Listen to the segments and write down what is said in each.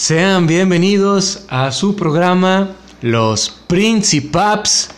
Sean bienvenidos a su programa Los Principaps.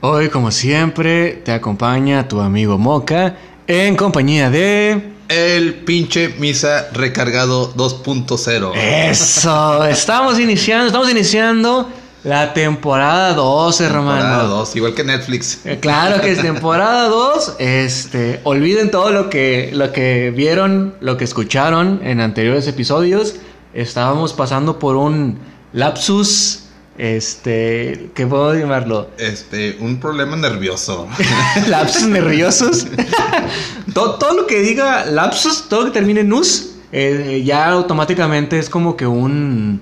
Hoy, como siempre, te acompaña tu amigo Moca en compañía de... El pinche misa recargado 2.0. Eso, estamos iniciando, estamos iniciando la temporada 2, hermano. Temporada 2, igual que Netflix. Eh, Claro que es temporada 2. Este, olviden todo lo que, lo que vieron, lo que escucharon en anteriores episodios. Estábamos pasando por un lapsus, este, ¿qué puedo llamarlo? Este, un problema nervioso. lapsus nerviosos. todo, todo lo que diga lapsus, todo lo que termine en us, eh, ya automáticamente es como que un...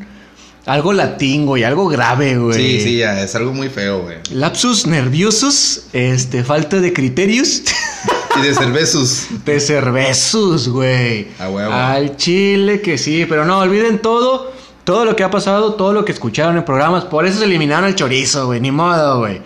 Algo latín, güey, algo grave, güey. Sí, sí, ya, es algo muy feo, güey. Lapsus nerviosos, este, falta de criterios. Y de cervezos. De cervezos, güey. A huevo. Al chile que sí, pero no, olviden todo, todo lo que ha pasado, todo lo que escucharon en programas. Por eso se eliminaron el chorizo, güey, ni modo, güey.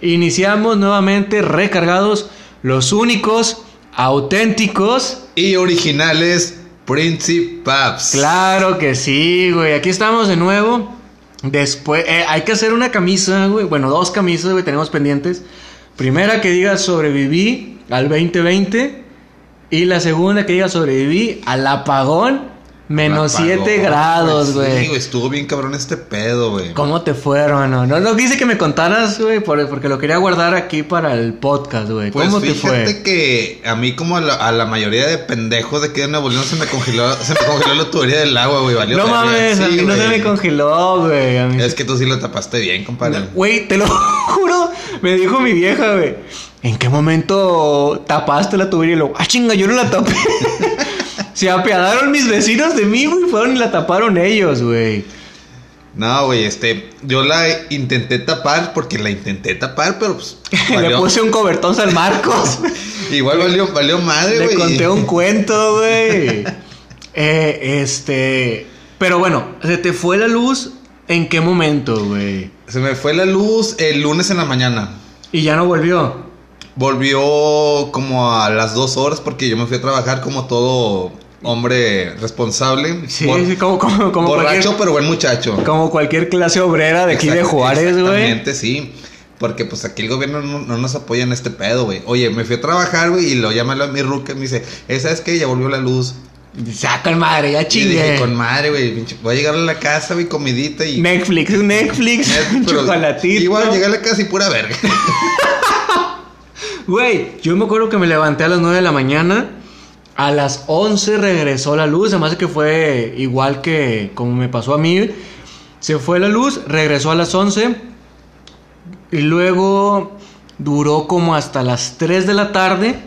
Iniciamos nuevamente recargados, los únicos, auténticos. Y originales Principaps. Claro que sí, güey. Aquí estamos de nuevo. Después, eh, hay que hacer una camisa, güey. Bueno, dos camisas, güey, tenemos pendientes. Primera que diga sobreviví al 2020. Y la segunda que diga sobreviví al apagón menos Apagón, 7 grados, Sí, güey. güey, estuvo bien cabrón este pedo, güey. ¿Cómo te fue, hermano? No, no quise que me contaras, güey, por- porque lo quería guardar aquí para el podcast, güey. Pues ¿Cómo te fíjate fue? que a mí como a la, a la mayoría de pendejos de aquí de Nuevo León se me congeló, se me congeló la tubería del agua, güey, valió No mames, a Sí, mí no se me congeló, güey. Es que tú sí lo tapaste bien, compadre. Güey, te lo juro, me dijo mi vieja, güey. ¿En qué momento tapaste la tubería? Y luego, ah, chinga, yo no la tapé. Se apiadaron mis vecinos de mí, güey. Fueron y la taparon ellos, güey. No, güey, este, yo la intenté tapar porque la intenté tapar, pero pues Le puse un cobertón San Marcos. igual valió, valió madre, Le güey. conté un cuento, güey. Eh, este. Pero bueno, ¿se te fue la luz en qué momento, güey? Se me fue la luz el lunes en la mañana. Y ya no volvió. Volvió como a las dos horas porque yo me fui a trabajar como todo hombre responsable. Sí, Bor- sí, como, como, como borracho, pero buen muchacho. como cualquier clase obrera de aquí de Juárez, güey. Exactamente, sí. Porque pues aquí el gobierno no, no nos apoya en este pedo, güey. Oye, me fui a trabajar, güey, y lo llama a mi ruca y me dice, "Eh, ¿sabes qué? Ya volvió la luz. Saca el madre, ya Y dije, chingue. con madre, güey, voy a llegar a la casa, güey, comidita y... Netflix, un Netflix, un Pero chocolatito. Igual llegué a la casa y pura verga. Güey, yo me acuerdo que me levanté a las 9 de la mañana. A las 11 regresó la luz. Además de que fue igual que como me pasó a mí. Se fue la luz, regresó a las 11. Y luego duró como hasta las 3 de la tarde.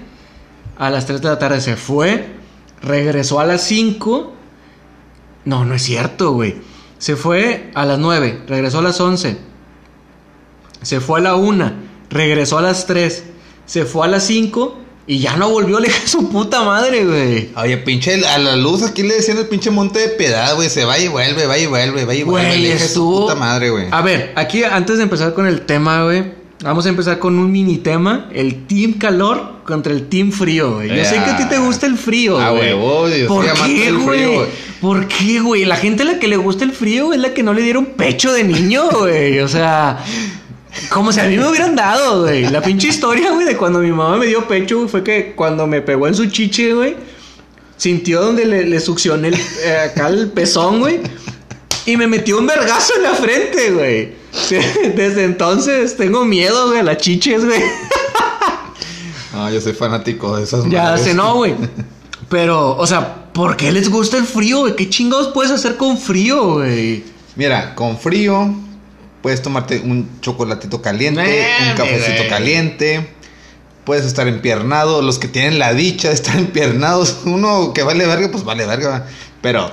A las 3 de la tarde se fue. Regresó a las 5. No, no es cierto, güey. Se fue a las 9. Regresó a las 11. Se fue a la 1. Regresó a las 3. Se fue a las 5. Y ya no volvió, le dije su puta madre, güey. Oye, pinche, a la luz aquí le decían el pinche monte de piedad, güey. Se va y vuelve, va y vuelve, va y vuelve. Güey, Le dije a su puta madre, güey. A ver, aquí antes de empezar con el tema, güey. Vamos a empezar con un mini tema. El team calor contra el team frío, güey. Yo sé que a ti te gusta el frío, Ah, güey. huevo, yo ¿Por qué, güey? güey. ¿Por qué, güey? La gente a la que le gusta el frío es la que no le dieron pecho de niño, güey. O sea, como si a mí me hubieran dado, güey. La pinche historia, güey, de cuando mi mamá me dio pecho, güey, fue que cuando me pegó en su chiche, güey, sintió donde le, le succioné el, eh, acá el pezón, güey. Y me metió un vergazo en la frente, güey. Desde entonces tengo miedo, güey, a las chiches, güey. No, yo soy fanático de esas Ya madres. sé, no, güey. Pero, o sea, ¿por qué les gusta el frío, güey? ¿Qué chingados puedes hacer con frío, güey? Mira, con frío puedes tomarte un chocolatito caliente, un cafecito güey. caliente. Puedes estar empiernado. Los que tienen la dicha de estar empiernados. Uno que vale verga, pues vale verga. Pero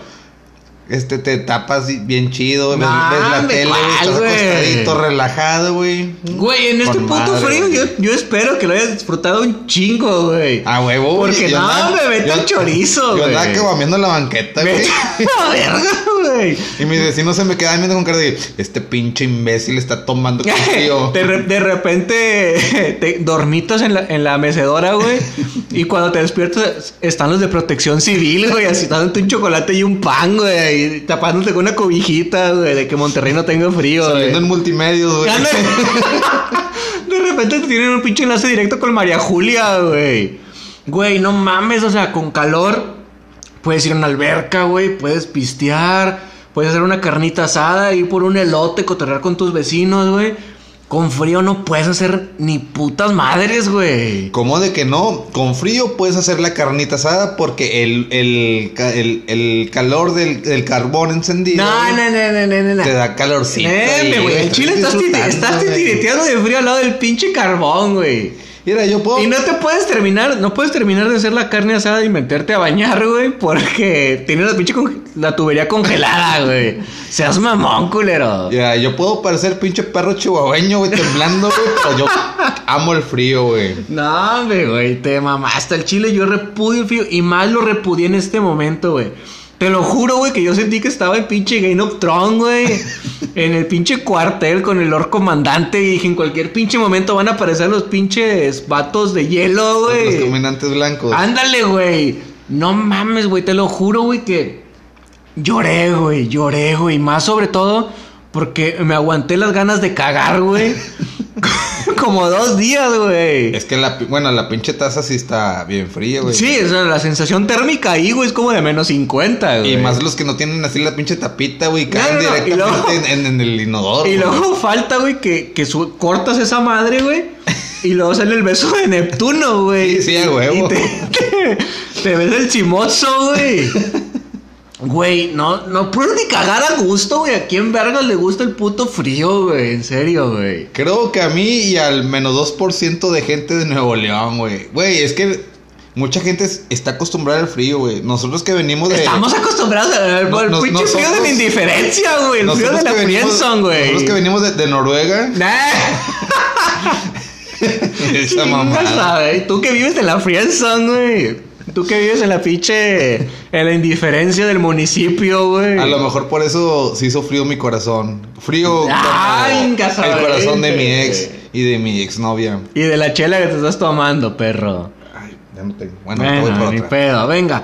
este te tapas bien chido. ves, ves la tele, ¿cuál, estás güey? acostadito, relajado, güey. Güey, en este puto madre, frío yo, güey. yo espero que lo hayas disfrutado un chingo, güey. A huevo, güey. Porque no, me vete yo- chorizo, Yo andaba güey. en la banqueta, güey. Verga, güey. Y mis vecinos se me quedan viendo con cara de, este pinche imbécil está tomando frío. De, re- de repente te dormitas en la, en la mecedora, güey. Y cuando te despiertas están los de protección civil, güey. Así dándote un chocolate y un pan, güey. Y tapándote con una cobijita, güey. De que Monterrey no tenga frío. Saliendo en multimedios, güey. De repente te tienen un pinche enlace directo con María Julia, güey. Güey, no mames, o sea, con calor puedes ir a una alberca, güey, puedes pistear, puedes hacer una carnita asada, ir por un elote, cotorrear con tus vecinos, güey. Con frío no puedes hacer ni putas madres, güey. ¿Cómo de que no? Con frío puedes hacer la carnita asada porque el, el, el, el calor del, del carbón encendido No, no, no, no, no, no, te da calorcito. Güey. En Chile estás, estás güey. titiriteando de frío al lado del pinche carbón, güey. Mira, yo puedo. Y no te puedes terminar, no puedes terminar de hacer la carne asada y meterte a bañar, güey, porque tienes la pinche conge- la tubería congelada, güey. Seas mamón, culero. Ya, yo puedo parecer pinche perro chihuahueño, güey, temblando, güey, pero yo amo el frío, güey. No, hombre, güey, te mamaste el chile. Yo repudio el frío y más lo repudié en este momento, güey. Te lo juro, güey, que yo sentí que estaba en pinche Game of Thrones, güey. en el pinche cuartel con el Lord Comandante. Y dije, en cualquier pinche momento van a aparecer los pinches vatos de hielo, Los güey. caminantes blancos. Ándale, güey. No mames, güey. Te lo juro, güey, que lloré, güey. Lloré, güey. Más sobre todo porque me aguanté las ganas de cagar, güey. Como dos días, güey. Es que la, bueno, la pinche taza sí está bien fría, güey. Sí, o sea, la sensación térmica ahí, güey, es como de menos 50, güey. Y más los que no tienen así la pinche tapita, güey, caen no, directamente luego- en, en- en el inodoro. Y luego falta, güey, que, que su- cortas esa madre, güey. Y luego sale el beso de Neptuno, güey. Sí, sí, a huevo. Y te, te, te ves el chimoso, güey. Güey, no, no puedo ni cagar a gusto, güey. ¿A quién vergas le gusta el puto frío, güey? En serio, güey. Creo que a mí y al menos 2% de gente de Nuevo León, güey. Güey, es que mucha gente es- está acostumbrada al frío, güey. Nosotros que venimos de... Estamos acostumbrados al No, nos- pinche frío de la indiferencia, güey. El frío de la friendzone, güey. Nosotros que venimos de, de Noruega. Nah. Esa mamada. Tú que vives en la friendzone, güey. Tú que vives en la pinche... En la indiferencia del municipio, güey. A lo mejor por eso se hizo frío mi corazón. Frío Ay, el corazón de mi ex y de mi exnovia. Y de la chela que te estás tomando, perro. Ay, ya no tengo. Bueno, te voy Bueno, por ni otra. pedo, venga.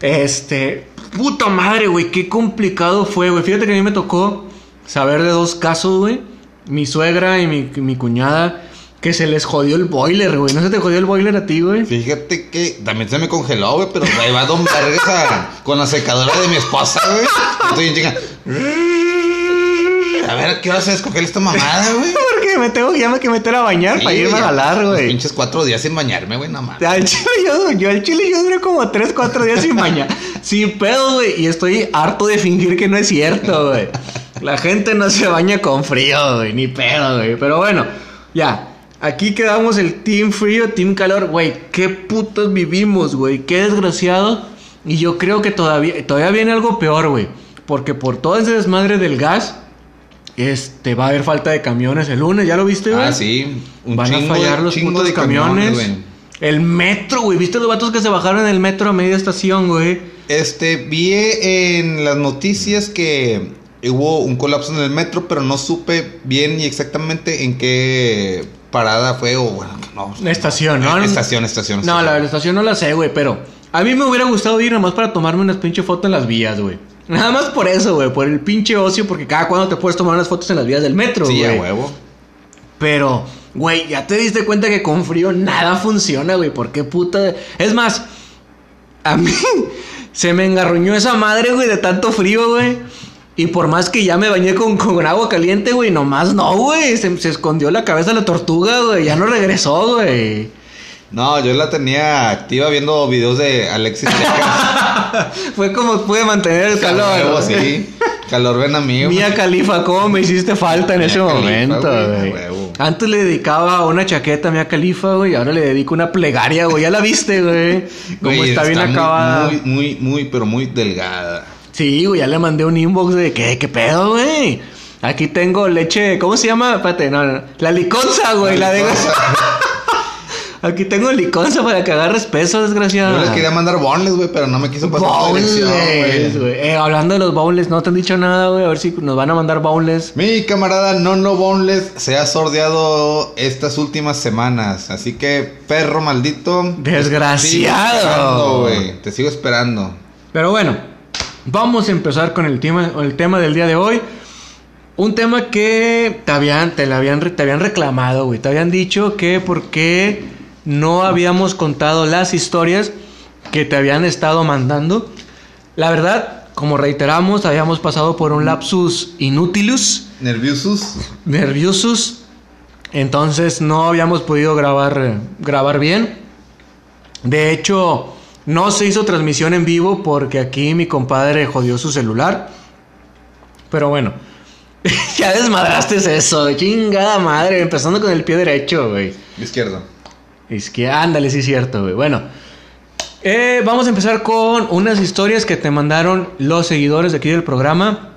Este, puta madre, güey, qué complicado fue, güey. Fíjate que a mí me tocó saber de dos casos, güey. Mi suegra y mi, mi cuñada, que se les jodió el boiler, güey. ¿No se te jodió el boiler a ti, güey? Fíjate que también se me congeló, güey, pero ahí va Don Vergas a- con la secadora de mi esposa, güey. Estoy en chinga. A ver, ¿qué vas a descoger esta mamada, güey? Porque me tengo ya me que meter a bañar para irme a jalar, güey. pinches cuatro días sin bañarme, güey, nada más. Al chile yo, yo al chile yo duré como 3, 4 días sin bañar. sin pedo, güey. Y estoy harto de fingir que no es cierto, güey. La gente no se baña con frío, güey. Ni pedo, güey. Pero bueno, ya. Aquí quedamos el team frío, team calor. Güey, qué putos vivimos, güey. Qué desgraciado. Y yo creo que todavía, todavía viene algo peor, güey. Porque por todo ese desmadre del gas, este, va a haber falta de camiones el lunes. ¿Ya lo viste, güey? Ah, sí. Un Van chingo a fallar los putos de camiones. güey. el metro, güey. ¿Viste los vatos que se bajaron en el metro a media estación, güey? Este, vi en las noticias que hubo un colapso en el metro, pero no supe bien y exactamente en qué parada fue o bueno, no. La estación, ¿no? Estación, estación, No, estación. la, la estación no la sé, güey, pero a mí me hubiera gustado ir nomás para tomarme unas pinche fotos en las vías, güey. Nada más por eso, güey, por el pinche ocio, porque cada cuando te puedes tomar unas fotos en las vías del metro, Sí, güey. a huevo. Pero, güey, ya te diste cuenta que con frío nada funciona, güey. ¿Por qué puta? Es más, a mí se me engarruñó esa madre, güey, de tanto frío, güey. Y por más que ya me bañé con, con agua caliente, güey, nomás no, güey. Se, se escondió la cabeza de la tortuga, güey. Ya no regresó, güey. No, yo la tenía activa viendo videos de Alexis. Fue como pude mantener el calor. Huevo, güey. sí. Calor ven amigo. Mía Califa, ¿cómo me hiciste falta en ese momento, güey. Antes le dedicaba una chaqueta a Mia Califa, güey, y ahora le dedico una plegaria, güey. Ya la viste, güey. Como está bien muy, acabada. Muy, muy, muy, pero muy delgada. Sí, güey, ya le mandé un inbox de ¿qué, qué pedo, güey? Aquí tengo leche, ¿cómo se llama? Espérate, no, no. La liconza, güey, la, de... Aquí tengo liconza para que agarres peso, desgraciado. Yo les quería mandar boneless, güey, pero no me quiso pasar tu dirección, Boneless, güey. güey. Eh, hablando de los boneless, no te han dicho nada, güey. A ver si nos van a mandar boneless. Mi camarada No No Boneless se ha sordeado estas últimas semanas. Así que, perro maldito. Desgraciado. Te sigo esperando, güey. Te sigo esperando. Pero bueno, vamos a empezar con el tema, el tema del día de hoy. Un tema que te habían, te, la habían, te habían reclamado, güey. Te habían dicho que por qué no habíamos contado las historias que te habían estado mandando. La verdad, como reiteramos, habíamos pasado por un lapsus inutilus, ¿Nerviosos? nerviosus. Entonces no habíamos podido grabar, grabar bien. De hecho, no se hizo transmisión en vivo porque aquí mi compadre jodió su celular. Pero bueno, ya desmadraste eso, chingada madre, empezando con el pie derecho, güey. Izquierdo. Es que ándale, sí es cierto, güey. Bueno, eh, vamos a empezar con unas historias que te mandaron los seguidores de aquí del programa.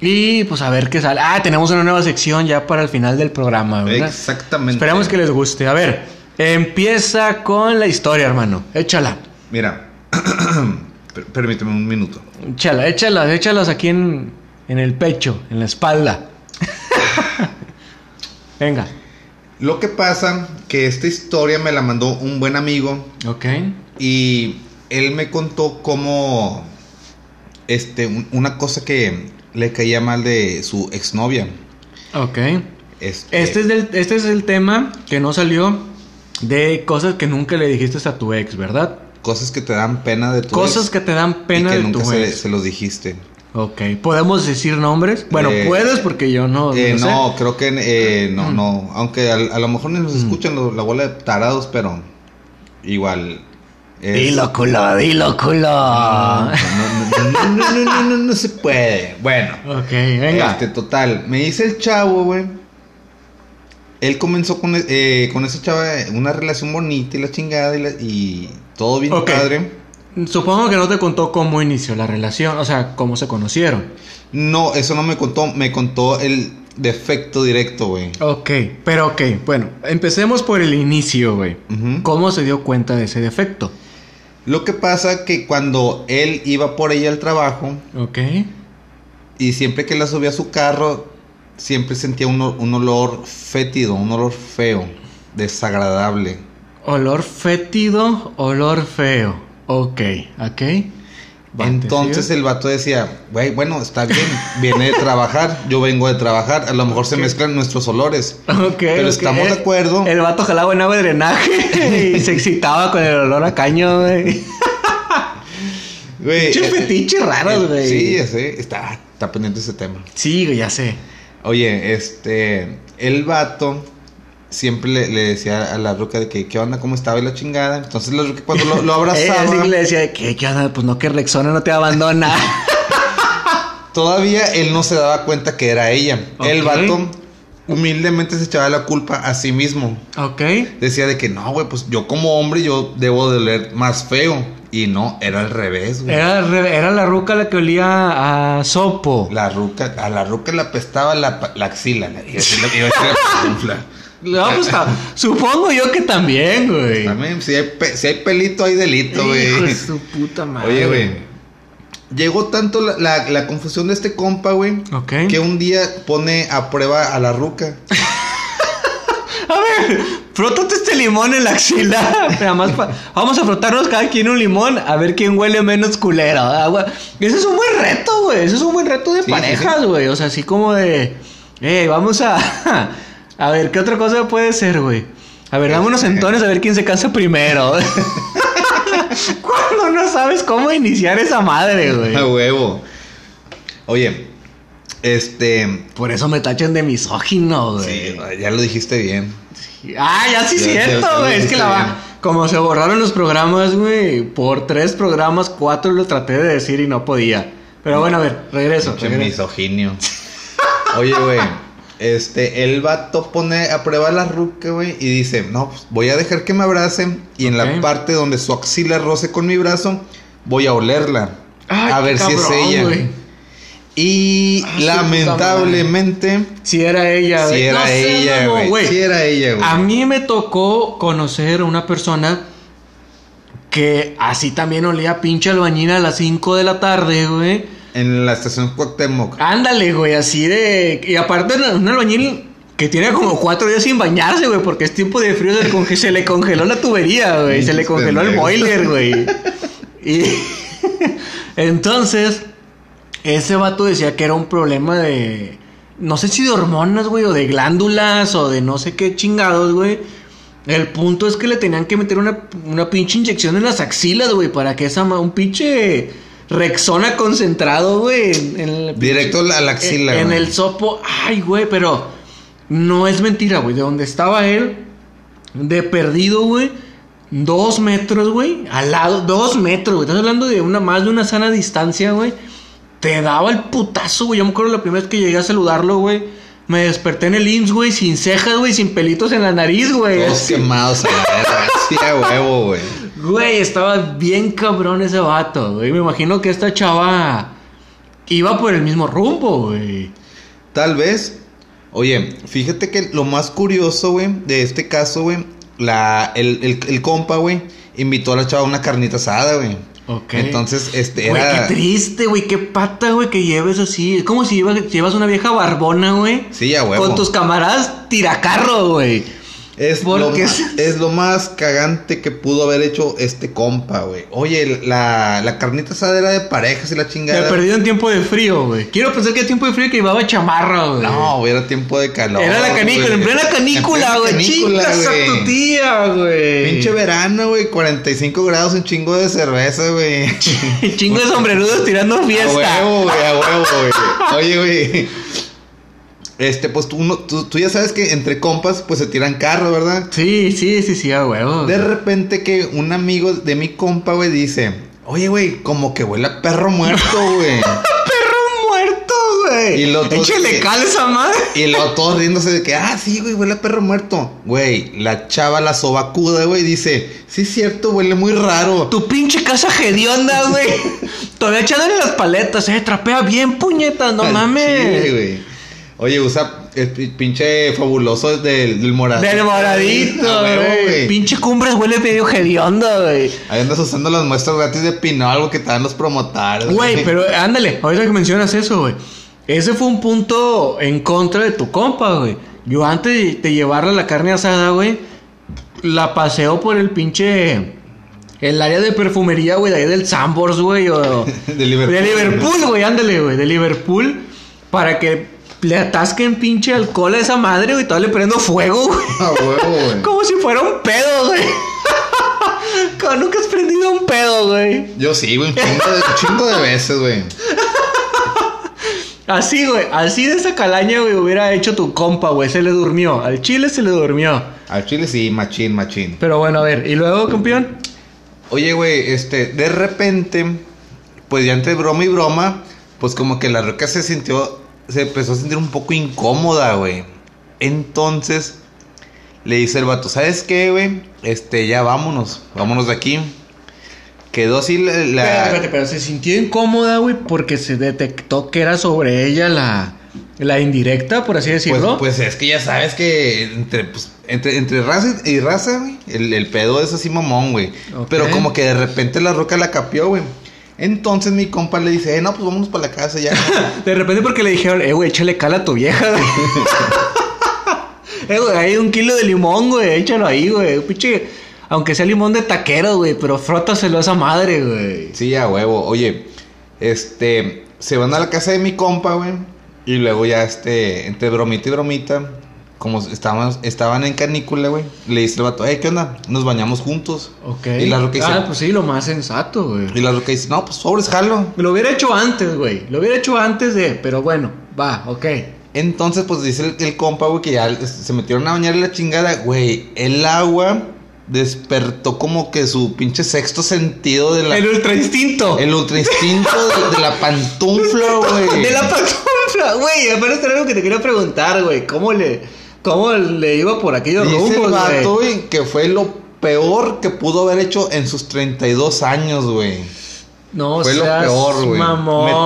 Y pues a ver qué sale. Ah, tenemos una nueva sección ya para el final del programa, ¿verdad? Exactamente. Esperamos que les guste. A ver, empieza con la historia, hermano. Échala. Mira. Per- Permíteme un minuto. Échala, échalas, échalas aquí en, en el pecho, en la espalda. Venga. Lo que pasa que esta historia me la mandó un buen amigo Ok. y él me contó cómo este un- una cosa que le caía mal de su exnovia. Ok. Este, Este es, del, este es el tema que no salió de cosas que nunca le dijiste a tu ex, ¿verdad? cosas que te dan pena de tu Cosas ex que te dan pena y que de nunca tu se, ex. se los dijiste. Ok. ¿Podemos decir nombres? Bueno, Eh, puedes porque yo no. Eh, no sé. creo que eh, no, no. Aunque a, a lo mejor ni nos escuchan lo- la bola de tarados, pero igual. es- Dilo, culo, dilo, culo. No, no, no, no, no, no, no, no se puede. Bueno, Ok, venga. este, total. Me dice el chavo, güey. Él comenzó con, eh, con esa chava una relación bonita y la chingada y, la- y todo bien padre. Supongo que no te contó cómo inició la relación, o sea, cómo se conocieron. No, eso no me contó, me contó el defecto directo, güey. Ok, pero ok, bueno, empecemos por el inicio, güey. ¿Cómo se dio cuenta de ese defecto? Lo que pasa que cuando él iba por ella al trabajo Ok. y siempre que la subía a su carro, siempre sentía un, un olor fétido, un olor feo, desagradable. Olor fétido, olor feo. Ok, ok. Va, ¿te Entonces el vato decía, güey, bueno, está bien, viene de trabajar, yo vengo de trabajar, a lo mejor se mezclan nuestros olores. Ok, Pero estamos de acuerdo. El vato jalaba en agua de drenaje y se excitaba con el olor a caño, güey. Güey, eh, fetiches raros, eh, güey. Sí, ya sé, está, está pendiente ese tema. Sí, ya sé. Oye, este, el vato siempre le, le decía a la ruca de que qué onda, cómo estaba y la chingada. Entonces la ruca cuando lo, lo abrazaba, Ella sí le decía, ¿qué, qué onda? Pues no, que Rexona no te abandona. todavía él no se daba cuenta que era ella. El vato humildemente se echaba la culpa a sí mismo. ok. Decía de que no, güey, pues yo como hombre yo debo de oler más feo. Y no, era al revés, güey. Era, era la ruca la que olía a sopo. La ruca, a la ruca le apestaba la, la axila. La, iba a decir la- iba a decir la pantufla. No, pues, ta- supongo yo que también, güey. También, si hay, pe- si hay pelito, hay delito, güey. Hijo de su puta madre. Oye, güey. Llegó tanto la, la- la confusión de este compa, güey. Que un día pone a prueba a la ruca. A ver, frótate este limón en la axila. Nada más pa- Vamos a frotarnos cada quien un limón a ver quién huele menos culero. Ese es un buen reto, güey. Ese es un buen reto de Sí, parejas, sí, güey. O sea, así como de. Eh, vamos a. A ver, ¿qué otra cosa puede ser, güey? A ver, dame unos entones a ver quién se cansa primero. Cuando no sabes cómo iniciar esa madre, güey. A huevo. Oye, este. Por eso me tachan de misógino, güey. Sí, ya lo dijiste bien. Ah, ya sí es Ya, cierto, ya güey. Es que la va. Como se borraron los programas, güey. Por tres programas, cuatro lo traté de decir y no podía. Pero bueno, a ver, regreso. Regreso. misoginio. Oye, güey. Este, el vato pone a prueba la ruca, güey, y dice, no, pues voy a dejar que me abracen y en la parte donde su axila roce con mi brazo, voy a olerla. Ay, a ver si es ella. Y Ah, lamentablemente, Si era ella, güey. era No ella, güey. Sí era ella, güey. A mí me tocó conocer a una persona que así también olía pinche albañil a las 5 de la tarde, güey. En la estación Cuauhtémoc. Ándale, güey, así de... Y aparte un albañil que tiene como cuatro días sin bañarse, güey, porque es tiempo de frío, se le, conge- se le congeló la tubería, güey, se le congeló el boiler, güey. Y entonces, ese vato decía que era un problema de... No sé si de hormonas, güey, o de glándulas, o de no sé qué chingados, güey. El punto es que le tenían que meter una, una pinche inyección en las axilas, güey, para que esa... Un pinche... Rexona concentrado, güey. en- el Directo a la axila, en, en el sopo. Ay, güey, pero no es mentira, güey. De donde estaba él, de perdido, güey. Dos metros, güey. Al lado, dos metros, güey. Estás hablando de una más de una sana distancia, güey. Te daba el putazo, güey. Yo me acuerdo la primera vez que llegué a saludarlo, güey. Me desperté en el IMSS, güey, sin cejas, güey, sin pelitos en la nariz, güey. Todos Así. quemados a la verga. Sí, a huevo, güey. Güey, estaba bien cabrón ese vato, güey. Me imagino que esta chava iba por el mismo rumbo, güey. Tal vez. Oye, fíjate que lo más curioso, güey, de este caso, güey, la, el, el, el compa, güey, invitó a la chava a una carnita asada, güey. Ok. Entonces, este, Güey, era... qué triste, güey, qué pata, güey, que lleves así. Es como si llevas, llevas una vieja barbona, güey. Sí, a huevo. Con tus camaradas tiracarro, güey. Es lo, Porque más, es- lo más cagante que pudo haber hecho este compa, güey. Oye, la, la carnita asada era de parejas y la chingada. he perdido en tiempo de frío, güey. Quiero pensar que en tiempo de frío que llevaba chamarra, güey. No, güey, era tiempo de calor. Era la canícula, en plena canícula, güey. Chingas a tu tía, güey. Pinche verano, güey, 45 grados, un chingo de cerveza, güey. Chingo de sombrerudos tirando A fiesta. huevo, güey, a huevo, güey. Oye, güey. Este, pues tú, no- tú, tú ya sabes que entre compas, pues se tiran carro, ¿verdad? Sí, sí, sí, sí, a huevo. De repente que un amigo de mi compa, güey, dice, oye, güey, como que huele a perro muerto, güey. perro muerto, güey. Y lo Échale que- cal a esa madre. Y luego todos riéndose de que, ah, sí, güey, huele a perro muerto. Güey, la chava, la sobacuda, güey, dice, sí es cierto, huele muy raro. Tu pinche casa hedionda, güey. Todavía echándole las paletas, eh. Trapea bien, puñetas, no mames. chile, güey. Oye, usa el pi- pinche fabuloso del, del moradito. Del moradito, güey. Pinche cumbres huele medio hedionda, güey. Ahí andas usando las muestras gratis de Pinol que te dan los promotarios. Güey, pero ándale, ahorita que mencionas eso, güey. Ese fue un punto en contra de tu compa, güey. Yo antes de, de llevarle la carne asada, güey, la paseo por el pinche. El área de perfumería, güey, de ahí del Sambors, güey, o. De Liverpool. De Liverpool, güey, ándale, güey, de Liverpool. Para que le atasquen pinche alcohol a esa madre, güey, todavía le prendo fuego, güey. A huevo, güey. Como si fuera un pedo, güey. Como nunca has prendido un pedo, güey. Yo sí, güey, un chingo de, un chingo de veces, güey. Así, güey, así de esa calaña, güey, hubiera hecho tu compa, güey. Se le durmió. Al chile se le durmió. Al chile sí, machín, machín. Pero bueno, a ver, ¿y luego, campeón? Oye, güey, este, de repente, pues ya entre broma y broma, pues como que la roca se sintió, se empezó a sentir un poco incómoda, güey. Entonces, le dice el vato, ¿sabes qué, güey? Este, ya vámonos, vámonos de aquí. Quedó así la... la- espérate, pero se sintió incómoda, güey, porque se detectó que era sobre ella la, la indirecta, por así pues, decirlo. pues es que ya sabes que entre, pues, entre, entre raza y raza, güey, el, el pedo es así mamón, güey. Pero como que de repente la roca la capió, güey. Entonces mi compa le dice, eh, no, pues vámonos para la casa ya. De repente porque le dijeron, eh, güey, échale cal a tu vieja, güey. eh, güey, hay un kilo de limón, güey, échalo ahí, güey. Pinche, aunque sea limón de taquero, güey, pero frótaselo a esa madre, güey. sí, a huevo. Oye, este, se van a la casa de mi compa, güey. Y luego ya, este, entre bromita y bromita, como estaban, estaban en canícula, güey, le dice el vato, eh, ¿qué onda? Nos bañamos juntos. Ok. Y la roca dice, Ah, pues sí, lo más sensato, güey. y la roca dice, no, pues sobres, jalo. Lo hubiera hecho antes, güey. Lo hubiera hecho antes de, pero bueno, va, ok. Entonces, pues dice el, el compa, güey, que ya se metieron a bañar la chingada, güey. El agua despertó como que su pinche sexto sentido de la. El ultra instinto. el ultra instinto de, de la pantufla, güey. De la pantufla, güey. Apenas era algo que te quería preguntar, güey. ¿Cómo le, cómo le iba por aquellos Dice el rumbos, vato, güey? que fue lo peor que pudo haber hecho en sus 32 años, güey. No Fue lo peor, güey.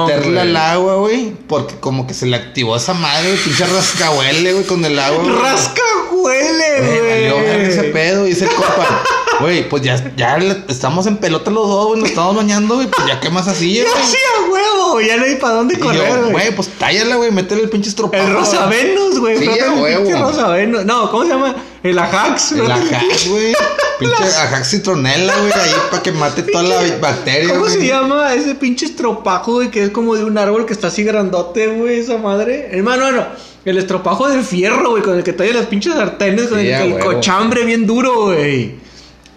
Meterle al agua, güey. Porque como que se le activó esa madre. Pinche rascahuele, güey, con el agua. güey. Rasca huele, Güey, ese pedo. Y dice el compa, güey, pues ya, ya estamos en pelota los dos, güey. Nos estamos bañando, güey. Pues ya qué más así, Ya güey. sí, a huevo, ya no hay para dónde correr, güey. güey, pues tállala, güey. Métele el pinche estropajo. El Rosavenus, güey. Sí, a el huevo. Rosavenus. No, ¿cómo se llama? El Ajax. El frota ajax, güey. Pinche ajax citronela, güey. Ahí para que mate toda la bacteria, ¿Cómo güey. se llama ese pinche estropajo, güey? Que es como de un árbol que está así grandote, güey, esa madre. Hermano, no. El estropajo del fierro, güey, con el que talla las pinches sartenes, con el, el cochambre bien duro, güey.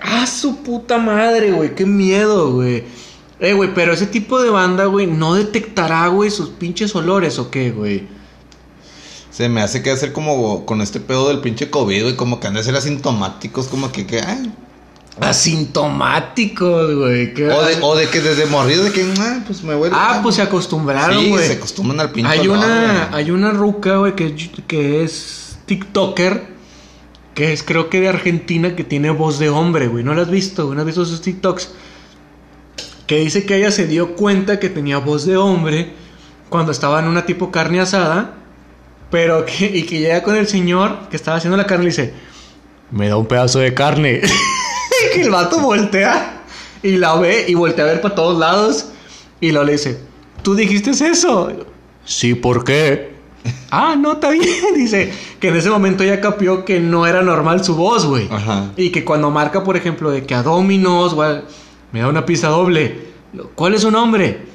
Ah, su puta madre, güey. Qué miedo, güey. Eh, güey, pero ese tipo de banda, güey, no detectará, güey, sus pinches olores o qué, güey. Se me hace que hacer como con este pedo del pinche COVID, güey. Como que han de ser asintomáticos, como que, que ay. Asintomáticos, güey. O de, o de que desde morrido, de que, ah, pues me huele. Ah, pues se acostumbraron, Sí, güey. se acostumbran al pinche Hay olor, una, güey. hay una ruca, güey, que, que es TikToker, que es creo que de Argentina, que tiene voz de hombre, güey. ¿No la has visto? ¿No has visto sus TikToks? Que dice que ella se dio cuenta que tenía voz de hombre cuando estaba en una tipo carne asada, pero que, y que llega con el señor que estaba haciendo la carne y dice, me da un pedazo de carne. y que el vato voltea y la ve y voltea a ver para todos lados y luego le dice, ¿tú dijiste eso? Sí, ¿por qué? Ah, no, está bien. Dice que en ese momento ya capió que no era normal su voz, güey. Ajá. Y que cuando marca, por ejemplo, de que a Dominos, güey, me da una pizza doble. ¿Cuál es su nombre?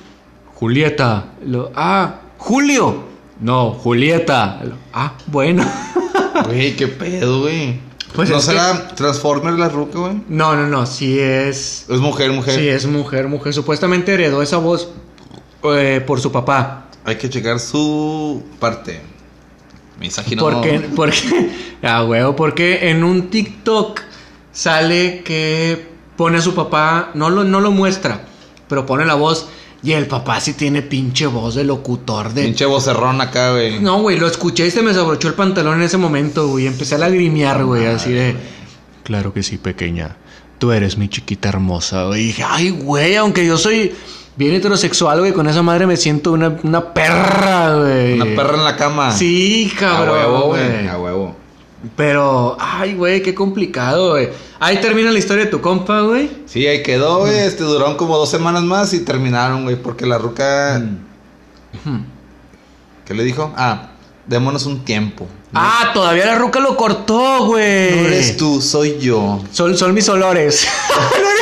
Julieta. Lo- ah, Julio. No, Julieta. Lo- ah, bueno. Güey, qué pedo, güey. Pues ¿No es que- será Transformer la ruca, güey? no, no, no, sí es... Es mujer, mujer. Sí, es mujer, mujer. Supuestamente heredó esa voz eh, por su papá. Hay que checar su parte. Misógino. Porque, porque, ah, huevo, porque en un TikTok sale que pone a su papá, no lo, no lo muestra, pero pone la voz y el papá sí tiene pinche voz de locutor de... Pinche vocerrón acá, güey. No, güey, lo escuché y se me desabrochó el pantalón en ese momento, güey. Empecé a lagrimear, güey, así de... Claro que sí, pequeña. Tú eres mi chiquita hermosa, güey. Y dije, ay, güey, aunque yo soy bien heterosexual, güey, con esa madre me siento una, una perra, güey. Una perra en la cama. Sí, A cabrón, huevo, güey. A huevo. Pero, ay, güey, qué complicado, güey. Ahí termina la historia de tu compa, güey. Sí, ahí quedó, güey. Este duraron como dos semanas más y terminaron, güey. Porque la ruca. ¿Qué le dijo? Ah, démonos un tiempo. Ah, todavía la ruca lo cortó, güey. No eres tú, soy yo. Son, son mis olores.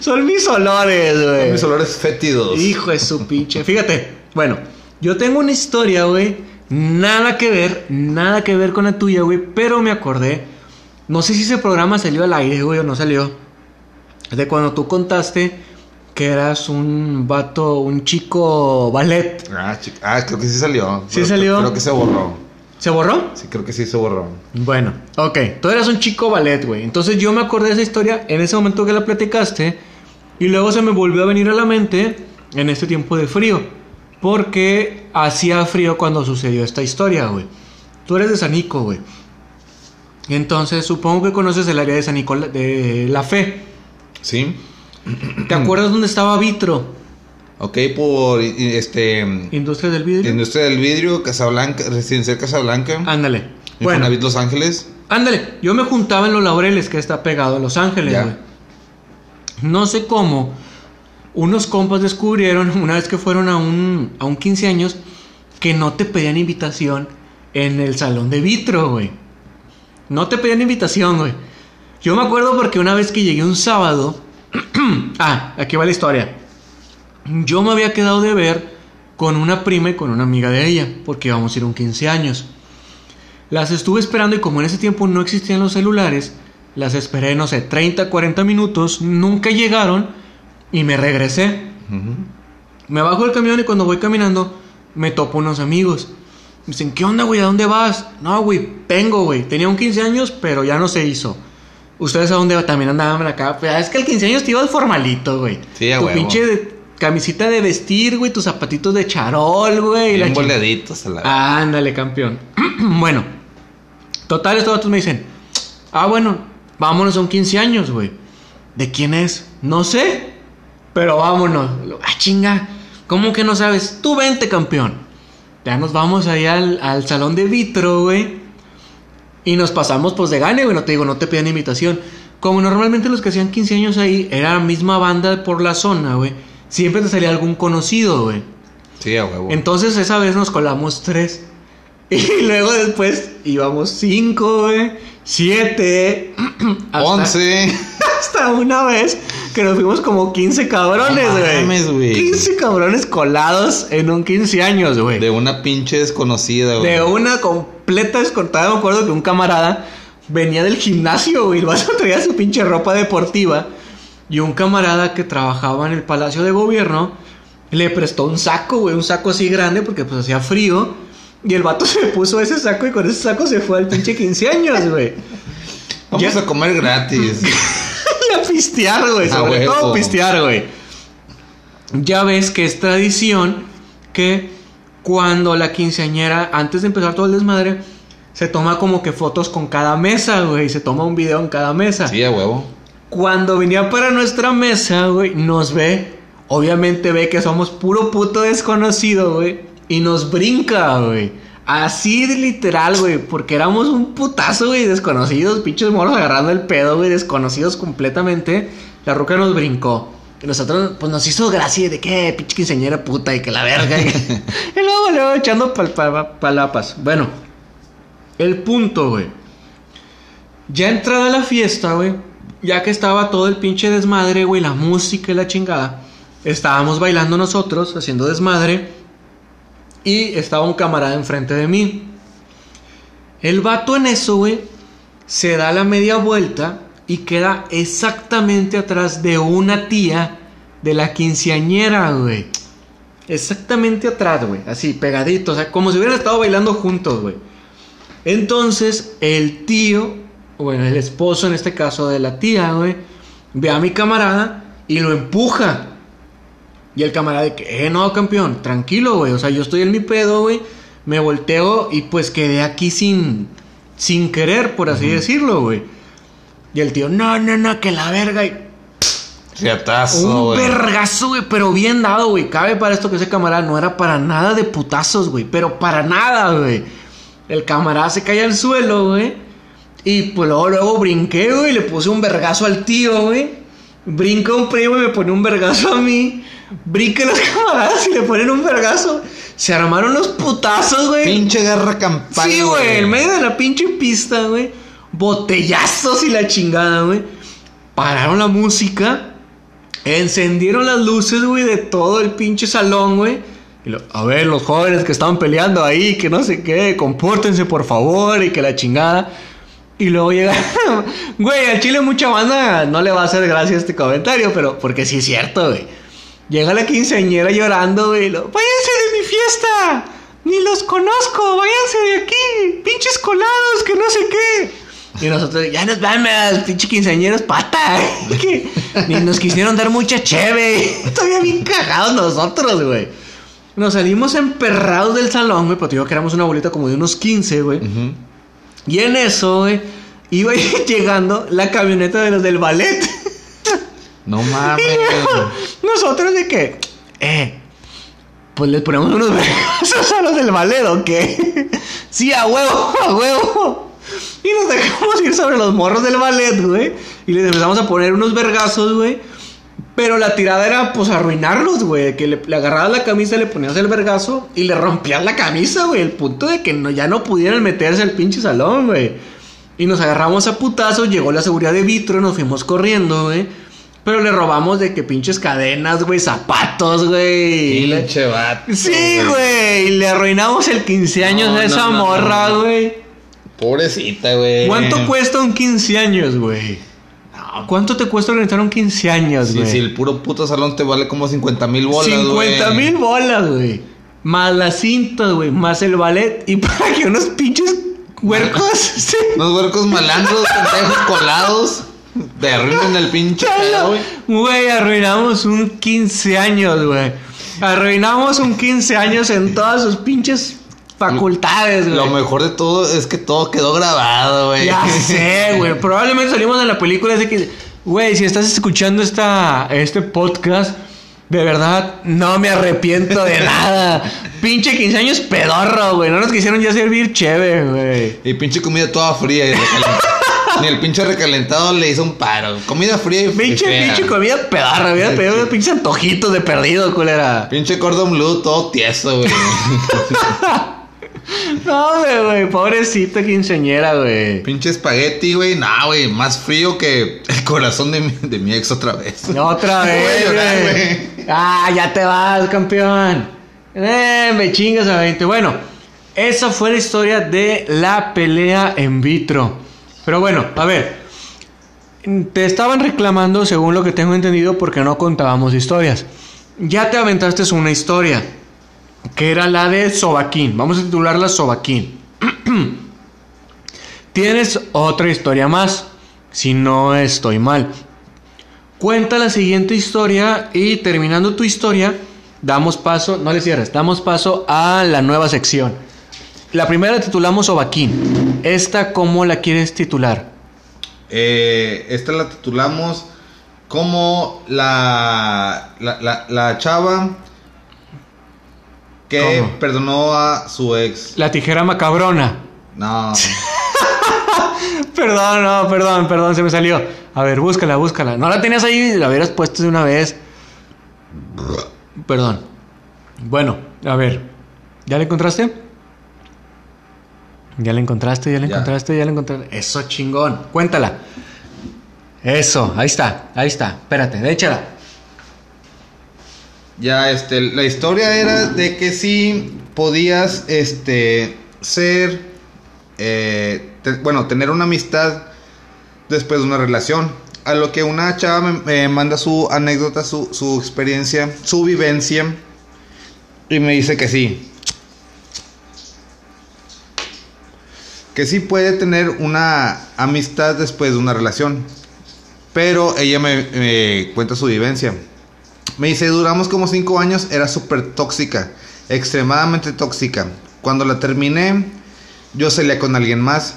Son mis olores, güey. Mis olores fétidos. Hijo de su pinche. Fíjate, bueno, yo tengo una historia, güey. Nada que ver, nada que ver con la tuya, güey. Pero me acordé. No sé si ese programa salió al aire, güey, o no salió. De cuando tú contaste que eras un vato, un chico ballet. Ah, ah, creo que sí salió. ¿Sí salió? Creo que se borró. ¿Se borró? Sí, creo que sí se borró. Bueno, ok. Tú eras un chico ballet, güey. Entonces yo me acordé de esa historia en ese momento que la platicaste. Y luego se me volvió a venir a la mente en este tiempo de frío. Porque hacía frío cuando sucedió esta historia, güey. Tú eres de Sanico, güey. Entonces supongo que conoces el área de San Nicolás, de La Fe. ¿Sí? ¿Te acuerdas dónde estaba Vitro? Ok, por este. Industria del vidrio. Industria del vidrio, Casablanca, Residencial Casablanca. Ándale. Bueno, Infonavit Los Ángeles. Ándale, yo me juntaba en Los Laureles, que está pegado a Los Ángeles, güey. No sé cómo, unos compas descubrieron, una vez que fueron a un, a un 15 años, que no te pedían invitación en el salón de vitro, güey. No te pedían invitación, güey. Yo me acuerdo porque una vez que llegué un sábado, ah, aquí va la historia. Yo me había quedado de ver con una prima y con una amiga de ella, porque íbamos a ir a un 15 años. Las estuve esperando y como en ese tiempo no existían los celulares, las esperé, no sé, 30, 40 minutos, nunca llegaron y me regresé. Me bajo del camión y cuando voy caminando me topo unos amigos. Me dicen, ¿qué onda, güey? ¿A dónde vas? No, güey, tengo, güey. Tenía un 15 años, pero ya no se hizo. ¿Ustedes a dónde también andaban acá? Pues, es que el 15 años te ibas formalito, güey. Sí, a Tu huevo. pinche camisita de vestir, güey, tus zapatitos de charol, güey. Bien ching- boleaditos a la. Ándale, campeón. bueno, total, estos datos me dicen, ah, bueno, vámonos, son 15 años, güey. ¿De quién es? No sé. Pero vámonos. Ah, chinga. ¿Cómo que no sabes? Tú vente, campeón. Ya nos vamos ahí al, al salón de vitro, güey. Y nos pasamos pues de gane, güey. No te digo, no te pidan invitación. Como normalmente los que hacían 15 años ahí era la misma banda por la zona, güey. Siempre te salía algún conocido, güey. Sí, a huevo. Entonces esa vez nos colamos tres. Y luego después íbamos cinco, güey. Siete. hasta- Once. Hasta una vez que nos fuimos como 15 cabrones, No güey. güey. 15 cabrones colados en un 15 años, güey. De una pinche desconocida, güey. De una completa descontada. Me acuerdo que un camarada venía del gimnasio, güey. El vato traía su pinche ropa deportiva. Y un camarada que trabajaba en el Palacio de Gobierno le prestó un saco, güey. Un saco así grande porque pues hacía frío. Y el vato se puso ese saco y con ese saco se fue al pinche 15 años, güey. Vamos Ya- a comer gratis. Y a pistear, güey. A Sobre huevo. todo pistear, güey. Ya ves que es tradición que cuando la quinceañera, antes de empezar todo el desmadre, se toma como que fotos con cada mesa, güey. Se toma un video en cada mesa. sí, a huevo. Cuando venía para nuestra mesa, güey, nos ve. Obviamente ve que somos puro puto desconocido, güey. Y nos brinca, güey. Así de literal, güey. Porque éramos un putazo, güey. Desconocidos, pinches moros agarrando el pedo, güey. Desconocidos completamente. La ruca nos brincó. Y nosotros, pues nos hizo gracia de que pinche quinceañera puta y que la verga. y, y luego, luego echando pal- pa- palapas. Bueno, el punto, güey. Ya entrada la fiesta, güey. Ya que estaba todo el pinche desmadre, güey, la música y la chingada. Estábamos bailando nosotros, haciendo desmadre. Y estaba un camarada enfrente de mí. El vato en eso, güey, se da la media vuelta y queda exactamente atrás de una tía de la quinceañera, güey. Exactamente atrás, güey. Así, pegadito. O sea, como si hubieran estado bailando juntos, güey. Entonces, el tío, bueno, el esposo en este caso de la tía, güey, ve a mi camarada y lo empuja. Y el camarada de que, eh, no, campeón, tranquilo, güey. O sea, yo estoy en mi pedo, güey. Me volteo y pues quedé aquí sin, sin querer, por así decirlo, güey. Y el tío, no, no, no, que la verga. Y Riatazo, un güey. vergazo, güey, pero bien dado, güey. Cabe para esto que ese camarada no era para nada de putazos, güey. Pero para nada, güey. El camarada se cae al suelo, güey. Y pues luego, luego brinqué, güey. Le puse un vergazo al tío, güey. Brinca un primo y me pone un vergazo a mí. Brinca los camaradas y le ponen un vergazo. Se armaron los putazos, güey. Pinche guerra campal. Sí, güey, en medio de la pinche pista, güey. Botellazos y la chingada, güey. Pararon la música. Encendieron las luces, güey, de todo el pinche salón, güey. A ver, los jóvenes que estaban peleando ahí, que no sé qué, compórtense por favor y que la chingada. Y luego llega, güey, al chile mucha banda no le va a hacer gracia este comentario, pero porque sí es cierto, güey. Llega la quinceañera llorando, güey. lo, Váyanse de mi fiesta. Ni los conozco. Váyanse de aquí. Pinches colados, que no sé qué. Y nosotros, ya nos vamos, pinche quinceañeros pata. que ni nos quisieron dar mucha cheve. Todavía bien cagados nosotros, güey. Nos salimos emperrados del salón, güey, porque digo que éramos una bolita como de unos 15, güey. Ujú. Y en eso, güey, iba llegando la camioneta de los del ballet. No mames. Y nosotros de que, eh, pues les ponemos unos vergazos a los del ballet, ¿o qué? Sí, a huevo, a huevo. Y nos dejamos ir sobre los morros del ballet, güey. Y les empezamos a poner unos vergazos, güey. Pero la tirada era, pues, arruinarlos, güey. Que le, le agarrabas la camisa, le ponías el vergazo y le rompías la camisa, güey. El punto de que no, ya no pudieran meterse al pinche salón, güey. Y nos agarramos a putazos, llegó la seguridad de vitro, nos fuimos corriendo, güey. Pero le robamos de que pinches cadenas, güey, zapatos, güey. Y le- Pinche vato. Sí, güey. Y le arruinamos el 15 años No, a esa no, no, morra, güey. Pobrecita, güey. ¿Cuánto cuesta un 15 años, güey? ¿Cuánto te cuesta organizar un 15 años, Sí, güey? sí, el puro puto salón te vale como 50 mil bolas, güey. 50 mil bolas, güey. Más la cinta, güey. Más el ballet. Y para que unos pinches huercos Unos huercos malandros, pendejos colados. Te arruinan el pinche güey. Güey, arruinamos un 15 años, güey. Arruinamos un 15 años en todas sus pinches facultades, güey. Lo mejor de todo es que todo quedó grabado, güey. Ya sé, güey. Probablemente salimos en la película ese que. Güey, si estás escuchando esta, este podcast, de verdad, no me arrepiento de nada. Pinche 15 años pedorro, güey. No nos quisieron ya servir chévere, güey. Y pinche comida toda fría y recalentada. Ni el pinche recalentado le hizo un paro. Comida fría y Pinche, fea. pinche comida pedorra, hubiera pedido unos pinches antojitos de perdido, culera. Pinche cordon bleu todo tieso, güey. No, güey, pobrecita quinceañera, güey. pinche espagueti, güey. Nah, güey. Más frío que el corazón de mi, de mi ex otra vez. Otra vez, güey. Ah, ya te vas, campeón. Eh, me chingas a 20. Bueno, esa fue la historia de la pelea en vitro. Pero bueno, a ver. Te estaban reclamando, según lo que tengo entendido, porque no contábamos historias. Ya te aventaste una historia, que era la de Sobaquín. Vamos a titularla Sobaquín. Tienes otra historia más, si no estoy mal. Cuenta la siguiente historia y terminando tu historia, damos paso, no le cierres, damos paso a la nueva sección. La primera la titulamos Ovaquín. ¿Esta cómo la quieres titular? Eh, esta la titulamos como la, la, la, la chava que ¿Cómo? perdonó a su ex. La tijera macabrona. No. Perdón, no, perdón, perdón, se me salió. A ver, búscala, búscala. No la tenías ahí, la hubieras puesto de una vez. Perdón. Bueno, a ver. ¿Ya la encontraste? ¿Ya la encontraste? ¿Ya la Ya. encontraste? ¿Ya la encontraste? Eso chingón. Cuéntala. Eso, ahí está, ahí está. Espérate, échala. Ya, este, la historia era de que sí podías, este, ser, eh, bueno, tener una amistad después de una relación. A lo que una chava me, manda su anécdota, su, su experiencia, su vivencia, y me dice que sí. Que sí puede tener una amistad después de una relación. Pero ella me cuenta su vivencia. Me dice, duramos como cinco años, era súper tóxica, extremadamente tóxica. Cuando la terminé, yo salía con alguien más.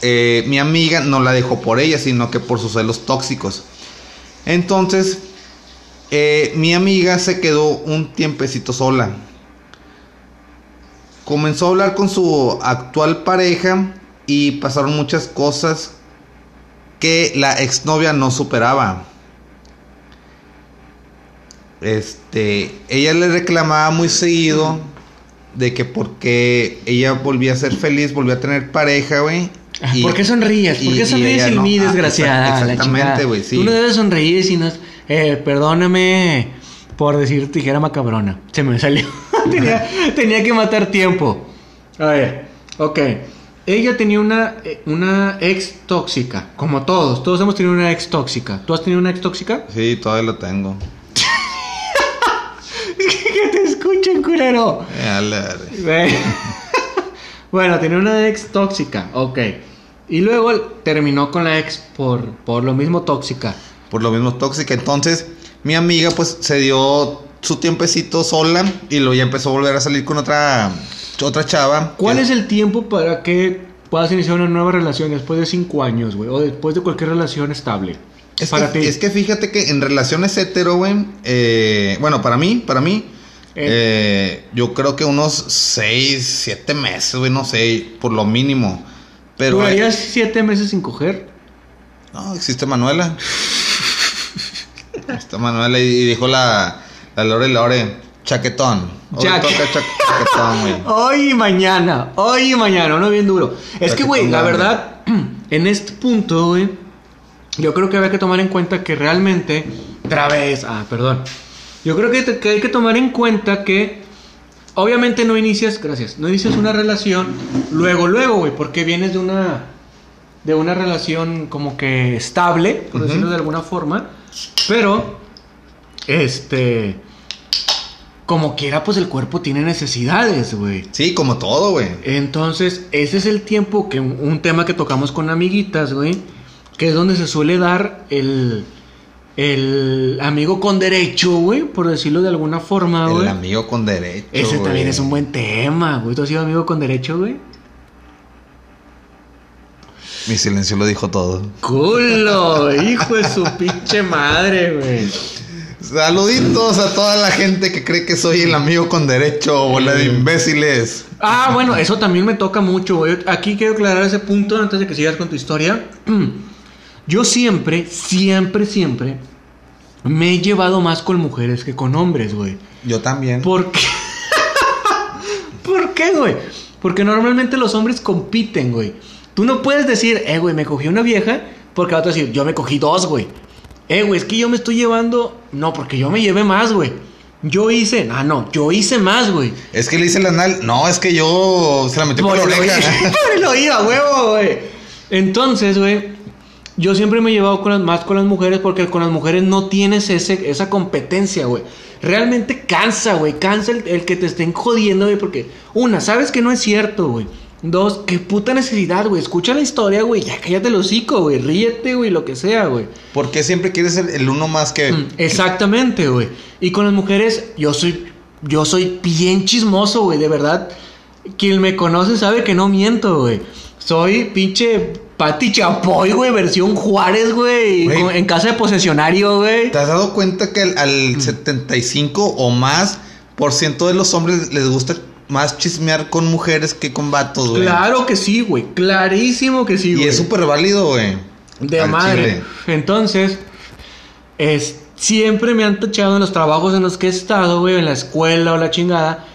Eh, mi amiga no la dejó por ella, sino que por sus celos tóxicos. Entonces, eh, mi amiga se quedó un tiempecito sola. Comenzó a hablar con su actual pareja y pasaron muchas cosas que la exnovia no superaba. Este, ella le reclamaba muy seguido de que porque ella volvía a ser feliz, volvía a tener pareja, güey. Ah, y- ¿Por qué sonríes? ¿Por qué sonríes sin no. mí, Ah, desgraciada? exact- La Exactamente, güey, sí. Tú no debes sonreír si no. Eh, perdóname por decir tijera macabrona. Se me salió. tenía, tenía que matar tiempo. A ver, ok. Ella tenía una, eh, una ex tóxica. Como todos. Todos hemos tenido una ex tóxica. ¿Tú has tenido una ex tóxica? Sí, todavía lo tengo. Escuchen, culero. Eh, bueno, tenía una ex tóxica. Ok. Y luego terminó con la ex por, por lo mismo tóxica. Por lo mismo tóxica. Entonces, mi amiga pues se dio su tiempecito sola y luego ya empezó a volver a salir con otra otra chava. ¿Cuál Que- es el tiempo para que puedas iniciar una nueva relación después de cinco años, güey? O después de cualquier relación estable. Es para que, ti. es que fíjate que en relaciones hetero, güey, eh, bueno, para mí, para mí, eh, yo creo que unos 6, 7 meses, güey, no sé, por lo mínimo. Pero... ¿Durarías siete meses sin coger? No, existe Manuela. Está Manuela y, dijo la, la Lore Lore, chaquetón. Hoy toca cha- chaquetón, güey. Hoy y mañana, hoy y mañana, uno bien duro. Es que, güey, la Chaquetón verdad, en este punto, güey, yo creo que había que tomar en cuenta que realmente, otra vez, ah, perdón. Yo creo que, te- que hay que tomar en cuenta que, obviamente no inicias, gracias, no inicias una relación luego, luego, güey, porque vienes de una, de una relación como que estable, por decirlo de alguna forma, pero, este, como quiera, pues el cuerpo tiene necesidades, güey. Sí, como todo, güey. Entonces, ese es el tiempo que un, un tema que tocamos con amiguitas, güey, que es donde se suele dar el, el amigo con derecho, güey, por decirlo de alguna forma, El güey. amigo con derecho. Ese güey. también es un buen tema, güey. ¿Tú has sido amigo con derecho, güey? Mi silencio lo dijo todo. Culo, hijo de su pinche madre, güey. Saluditos a toda la gente que cree que soy el amigo con derecho o la de imbéciles. Ah, bueno, eso también me toca mucho, güey. Aquí quiero aclarar ese punto antes de que sigas con tu historia. Yo siempre, siempre, siempre me he llevado más con mujeres que con hombres, güey. Yo también. ¿Por qué? ¿Por qué, güey? Porque normalmente los hombres compiten, güey. Tú no puedes decir, eh, güey, me cogí una vieja, porque va a decir, yo me cogí dos, güey. Eh, güey, es que yo me estoy llevando. No, porque yo me llevé más, güey. Yo hice. Ah, no, yo hice más, güey. Es que le hice el anal. No, es que yo se la metí por, la oreja. Por el oído, huevo, güey. Entonces, güey, yo siempre me he llevado con las, más con las mujeres porque con las mujeres no tienes ese, esa competencia, güey. Realmente cansa, güey. Cansa el, el que te estén jodiendo, güey. Porque, una, sabes que no es cierto, güey. Dos, qué puta necesidad, güey. Escucha la historia, güey. Ya cállate el hocico, güey. Ríete, güey, lo que sea, güey. ¿Por qué siempre quieres ser el uno más que. Mm, exactamente, güey. Y con las mujeres, yo soy. Yo soy bien chismoso, güey, de verdad. Quien me conoce sabe que no miento, güey. Soy pinche Pati Chapoy, güey, versión Juárez, güey. Con- En casa de posesionario, güey. ¿Te has dado cuenta que al, al 75 o más por ciento de los hombres les gusta más chismear con mujeres que con vatos, güey? Claro que sí, güey. Clarísimo que sí, Y güey. es súper válido, güey. De Al madre. chile. Entonces, es, siempre me han tachado en los trabajos en los que he estado, güey, en la escuela o la chingada,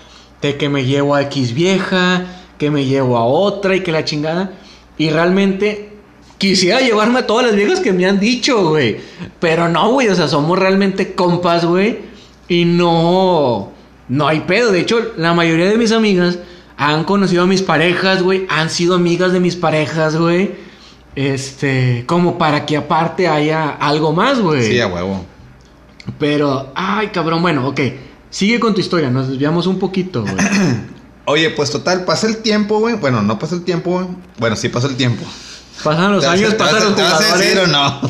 de que me llevo a X vieja, que me llevo a otra y que la chingada. Y realmente quisiera llevarme a todas las viejas que me han dicho, güey. Pero no, güey, o sea, somos realmente compas, güey. Y no, no hay pedo. De hecho, la mayoría de mis amigas han conocido a mis parejas, güey. Han sido amigas de mis parejas, güey. Este, como para que aparte haya algo más, güey. Sí, a huevo. Pero, ay, cabrón, bueno, ok. Sigue con tu historia, nos desviamos un poquito, güey. Oye, pues total, pasa el tiempo, güey. Bueno, no pasa el tiempo, güey. Bueno, sí pasa el tiempo. Pasan los ¿Te vas- años, pasan los jugadores. o no?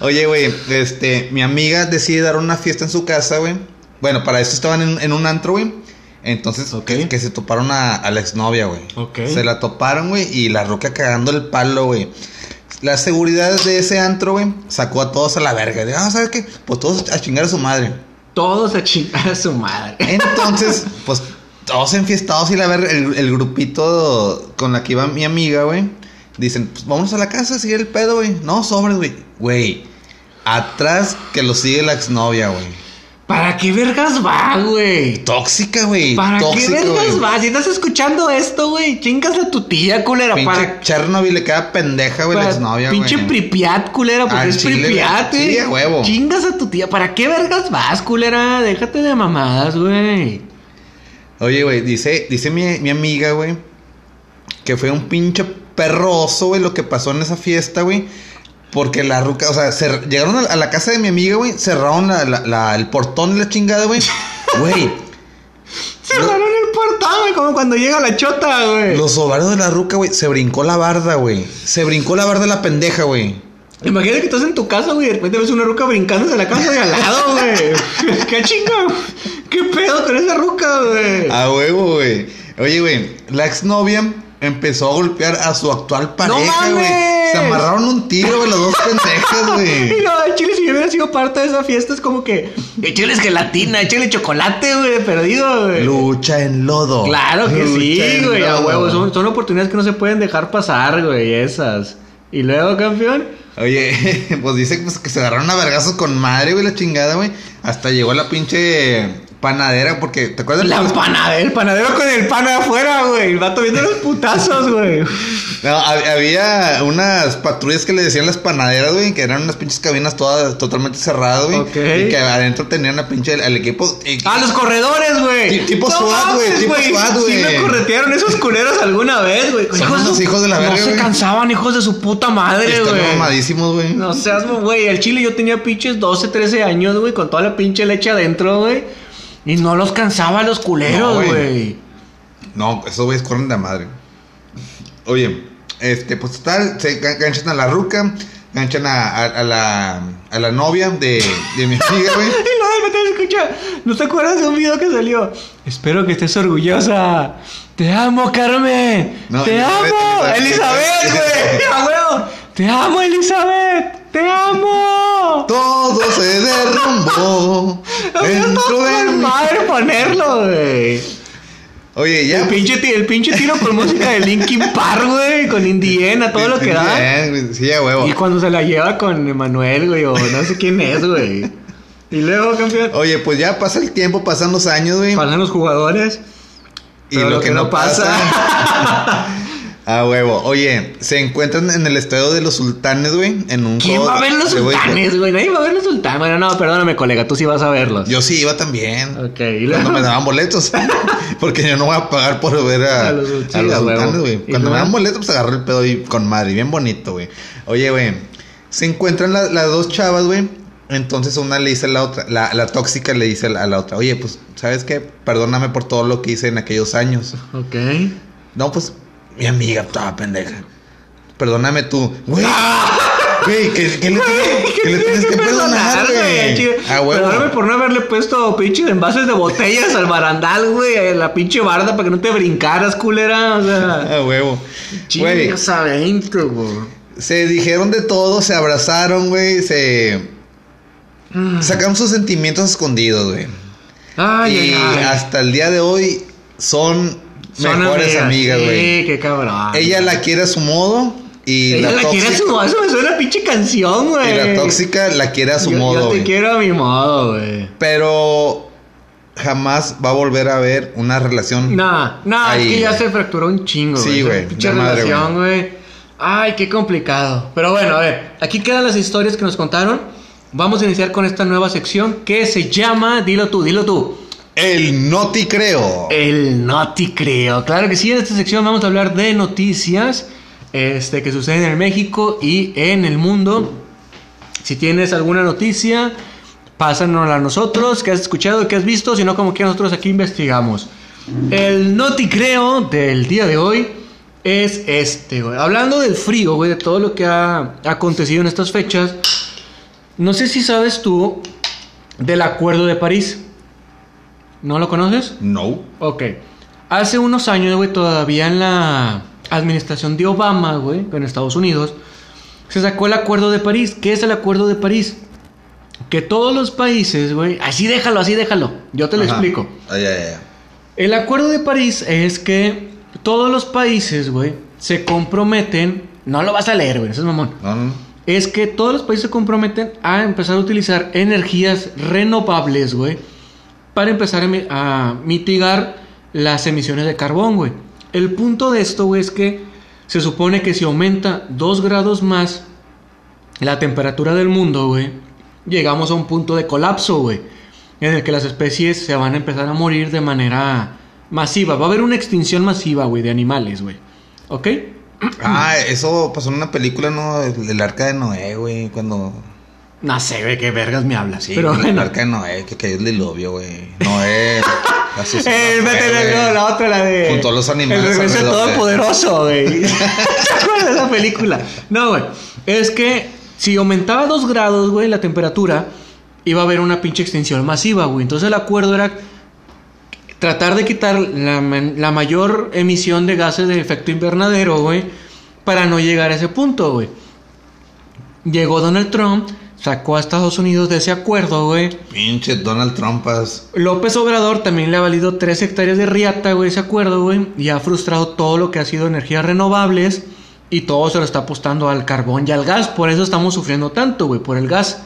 Oye, güey, este, mi amiga decide dar una fiesta en su casa, güey. Bueno, para eso estaban en, en un antro, güey. Entonces, Ok. que, que se toparon a, a la exnovia, güey. Ok. Se la toparon, güey, y la roca cagando el palo, güey. La seguridad de ese antro, güey, sacó a todos a la verga. De, ah, ¿sabes qué? Pues todos a chingar a su madre. Todos a chingar a su madre. Entonces, pues todos enfiestados y la verga, el, el grupito con la que iba mi amiga, güey, dicen, pues vámonos a la casa seguir el pedo, güey. No, sobres, güey. Güey, atrás que lo sigue la exnovia, güey. ¿Para qué vergas va, güey? Tóxica, güey. ¿Para qué vergas güey. va? Si estás escuchando esto, güey, chingas a tu tía, culera. Pinche para Chernobyl le queda pendeja, güey, la exnovia, güey. Pinche Pripyat, culera, porque es chile, Pripyat, güey. Chingas a tu tía. ¿Para qué vergas vas, culera? Déjate de mamadas, güey. Oye, güey, dice, dice mi, mi amiga, güey, que fue un pinche perroso, güey, lo que pasó en esa fiesta, güey. Porque la ruca, o sea, llegaron a, a la casa de mi amiga, güey, cerraron la- la- la- el portón de la chingada, güey. Güey, Cerraron el portón, güey, como cuando llega la chota, güey. los ovarios de la ruca, güey, se brincó la barda, güey. Se brincó la barda de la pendeja, güey. Imagínate que estás en tu casa, güey, y de repente ves una ruca brincándose a la casa de al lado, güey. ¿Qué chinga? ¿Qué pedo con esa ruca, güey? A huevo, güey. Oye, güey, la exnovia empezó a golpear a su actual pareja, güey. mames! Se amarraron un tiro, güey, los dos pendejas, Y güey. no, el chile, si yo hubiera sido parte de esa fiesta, es como que. Échale gelatina, échale chocolate, güey, perdido, güey. Lucha en lodo. Claro que Lucha sí, güey, a huevo. Son, son oportunidades que no se pueden dejar pasar, güey, esas. Y luego, campeón. Oye, pues dice pues, que se agarraron a vergazos con madre, güey, la chingada, güey. Hasta llegó la pinche panadera, porque, ¿te acuerdas? La de panadera, el panadero con el pan afuera, güey. El vato viendo los putazos, güey. No, hab- había unas patrullas que le decían las panaderas, güey, que eran unas pinches cabinas todas totalmente cerradas, güey. Ok. Y que adentro tenían a pinche al equipo. y- Ah, los corredores, güey. Ti- tipo SWAT, güey, tipo SWAT, Sí güey. me corretearon esos culeros alguna vez, güey. Son unos hijos de la verga, No se cansaban, hijos de su puta madre, Están güey. mamadísimos, güey. No seas, güey. El chile yo tenía pinches 12, 13 años, güey, con toda la pinche leche adentro, güey. Y no los cansaba los No, culeros, güey. güey. No, esos güeyes corren de madre. Oye, este, pues total, se gan- ganchan a la ruca, ganchan a, a- a la, a la novia de, de mi amiga, güey. Y de repente escucha. ¿No te acuerdas de un video que salió? Espero que estés orgullosa. Te amo, Carmen. No, te Elizabeth, amo. Elizabeth. Güey. Te amo, Elizabeth. Te amo. Todo se derrumbó dentro de madre ponerlo, güey. Oye, ya. El pinche, el pinche tiro con música de Linkin Park, güey. Con Indiana, todo lo que da. Sí, a huevo. Y cuando se la lleva con Emanuel, güey, o no sé quién es, güey. Y luego, campeón, Oye, pues ya pasa el tiempo, pasan los años, güey. pasan los jugadores. Y lo que no pasa. A huevo. Oye, se encuentran en el estadio de los sultanes, güey. En un ¿Quién va a ver los sultanes, güey? Nadie va a ver los sultanes. Bueno, no, perdóname, colega, tú sí vas a verlos. Yo sí iba también. Ok, y Cuando me daban boletos. Porque yo no voy a pagar por ver a, A los- a sultanes, güey. ¿Y Cuando me daban boletos, pues agarré el pedo y con madre. Bien bonito, güey. Oye, güey. Se encuentran la- las dos chavas, güey. Entonces una le dice a la otra, la, la tóxica le dice a la, a la otra, oye, pues, ¿sabes qué? Perdóname por todo lo que hice en aquellos años. Ok. No, pues, mi amiga, toda pendeja. Perdóname tú. Güey, ¡Ah! güey, ¿qué, qué le, tienes- qué le tienes que perdonar, güey? chido. A huevo. Perdóname por no haberle puesto pinches envases de botellas al barandal, güey. a La pinche barda para que no te brincaras, culera. O sea. A huevo. Güey, Chingas adentro, güey. se dijeron de todo, se abrazaron, güey, se... Sacaron sus sentimientos escondidos, güey. Ay, y ay, ay. hasta el día de hoy son, Son mejores amigas, güey. Sí, qué cabrón. Ella la quiere a su modo y Ella la, la quiere a su modo. Eso me suena a pinche canción, güey. y la tóxica la quiere a su Yo- modo, Yo te güey. quiero a mi modo, güey. Pero jamás va a volver a haber una relación. Nah, nah, es Ahí, que ya güey. se fracturó un chingo, Sí, Esa güey, Pinche relación, güey. Ay, qué complicado. Pero bueno, a ver, aquí quedan las historias que nos contaron. Vamos a iniciar con esta nueva sección que se llama, dilo tú, dilo tú. El no. El no. Claro que sí, en esta sección vamos a hablar de noticias este, que suceden en México y en el mundo. Si tienes alguna noticia, pásanosla a nosotros, que has escuchado, que has visto, si no, como que nosotros aquí investigamos. El no del día de hoy es este, güey. Hablando del frío, güey, de todo lo que ha acontecido en estas fechas. No sé si sabes tú del Acuerdo de París. ¿No lo conoces? No. Ok. Hace unos años, güey, todavía en la administración de Obama, güey, en Estados Unidos, se sacó el Acuerdo de París. ¿Qué es el Acuerdo de París? Que todos los países, güey, así déjalo, así déjalo. Yo te lo Ajá. explico. Ay, ay, ay. El Acuerdo de París es que todos los países, güey, se comprometen. No lo vas a leer, güey, eso es mamón. No, no. Es que todos los países se comprometen a empezar a utilizar energías renovables, güey, para empezar a, mi- a mitigar las emisiones de carbón, güey. El punto de esto, güey, es que se supone que si aumenta 2 grados más la temperatura del mundo, güey, llegamos a un punto de colapso, güey, en el que las especies se van a empezar a morir de manera masiva. Va a haber una extinción masiva, güey, de animales, güey. ¿Ok? Ah, eso pasó en una película, ¿no? El, el arca de Noé, güey. Cuando. No sé, güey, qué vergas me hablas. Sí, pero güey, bueno. el arca de Noé, que cayó el diluvio, güey. Noé. la sucedió, Eh, güey, vete güey. la, la otra, la de. Junto a los animales El regreso de- todopoderoso, güey. ¿Se acuerdan de esa película? No, güey. Es que si aumentaba 2 grados, güey, la temperatura, iba a haber una pinche extinción masiva, güey. Entonces el acuerdo era tratar de quitar la mayor emisión de gases de efecto invernadero, güey, para no llegar a ese punto, güey. Llegó Donald Trump, sacó a Estados Unidos de ese acuerdo, güey. Pinche Donald Trumpas. López Obrador también le ha valido 3 hectáreas de riata, güey, ese acuerdo, güey. Y ha frustrado todo lo que ha sido energías renovables. Y todo se lo está apostando al carbón y al gas. Por eso estamos sufriendo tanto, güey, por el gas.